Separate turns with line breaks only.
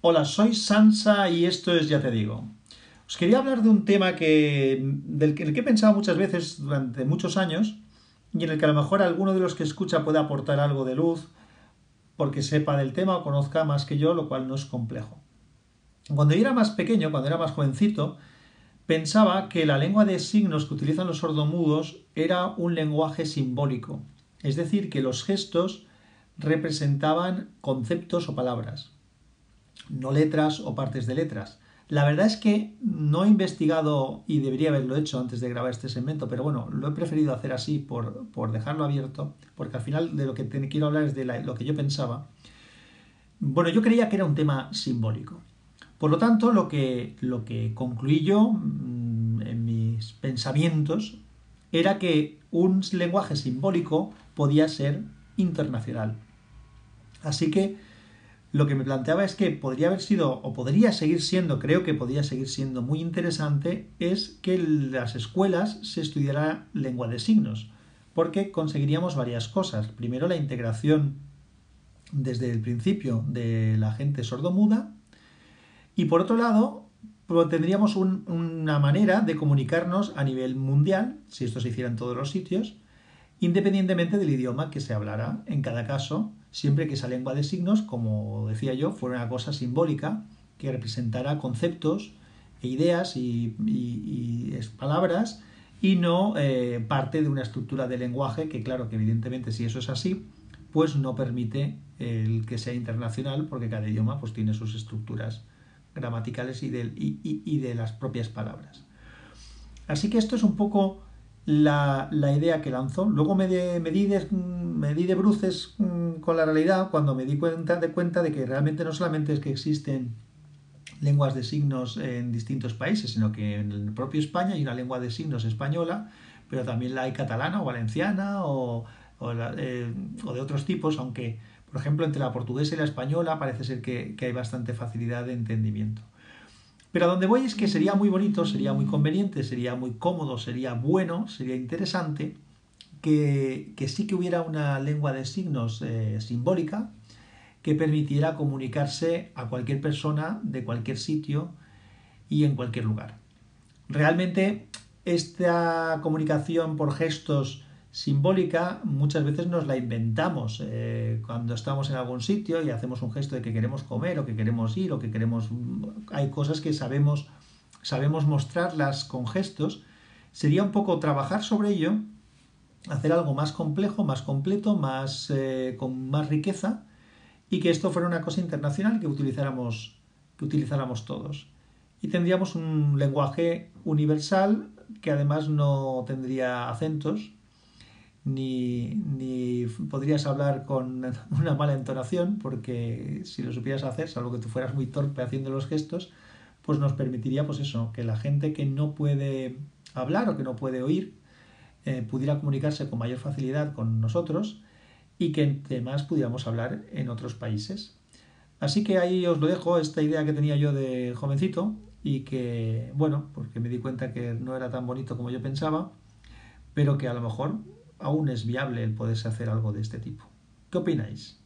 Hola, soy Sansa y esto es Ya te digo. Os quería hablar de un tema que, del que, he pensado muchas veces durante muchos años y en el que a lo mejor alguno de los que escucha puede aportar algo de luz porque sepa del tema o conozca más que yo, lo cual no es complejo. Cuando yo era más pequeño, cuando era más jovencito, pensaba que la lengua de signos que utilizan los sordomudos era un lenguaje simbólico, es decir, que los gestos representaban conceptos o palabras no letras o partes de letras. La verdad es que no he investigado y debería haberlo hecho antes de grabar este segmento, pero bueno, lo he preferido hacer así por, dejarlo abierto, porque al final de lo que quiero hablar es de lo que yo pensaba. Bueno, yo creía que era un tema simbólico. Por lo tanto, lo que, lo que concluí yo mm, en mis pensamientos era que un lenguaje simbólico podía ser internacional. Así que lo que me planteaba es que podría haber sido, o podría seguir siendo, creo que podría seguir siendo muy interesante, es que en las escuelas se estudiara lengua de signos, porque conseguiríamos varias cosas. Primero, la integración desde el principio de la gente sordomuda, y por otro lado, tendríamos una manera de comunicarnos a nivel mundial, si esto se hiciera en todos los sitios, independientemente del idioma que se hablara en cada caso siempre que esa lengua de signos, como decía yo, fuera una cosa simbólica que representara conceptos e ideas y, palabras y no eh, parte de una estructura de lenguaje que claro que evidentemente si eso es así pues no permite el que sea internacional porque cada idioma pues tiene sus estructuras gramaticales y de, y de las propias palabras. Así que esto es un poco la, idea que lanzó. Luego me, me, di de, me, di de, bruces con la realidad cuando me di cuenta de, cuenta de que realmente no solamente es que existen lenguas de signos en distintos países, sino que en el propio España hay una lengua de signos española, pero también la hay catalana o valenciana o, o, eh, de otros tipos, aunque, por ejemplo, entre la portuguesa y la española parece ser que hay bastante facilidad de entendimiento. Pero a donde voy es que sería muy bonito, sería muy conveniente, sería muy cómodo, sería bueno, sería interesante que, sí que hubiera una lengua de signos eh, simbólica que permitiera comunicarse a cualquier persona de cualquier sitio y en cualquier lugar. Realmente esta comunicación por gestos simbólica muchas veces nos la inventamos eh, cuando estamos en algún sitio y hacemos un gesto de que queremos comer o que queremos ir o que queremos hay cosas que sabemos sabemos mostrarlas con gestos sería un poco trabajar sobre ello hacer algo más complejo más completo más eh, con más riqueza y que esto fuera una cosa internacional que utilizáramos que utilizáramos todos. Y tendríamos un lenguaje universal que además no tendría acentos ni, podrías hablar con una mala entonación, porque si lo supieras hacer, salvo que tú fueras muy torpe haciendo los gestos, pues nos permitiría, pues eso, que la gente que no puede hablar o que no puede oír, eh, pudiera comunicarse con mayor facilidad con nosotros y que además pudiéramos hablar en otros países. Así que ahí os lo dejo, esta idea que tenía yo de jovencito y que, bueno, porque me di cuenta que no era tan bonito como yo pensaba, pero que a lo mejor aún es viable el poderse hacer algo de este tipo. ¿Qué opináis?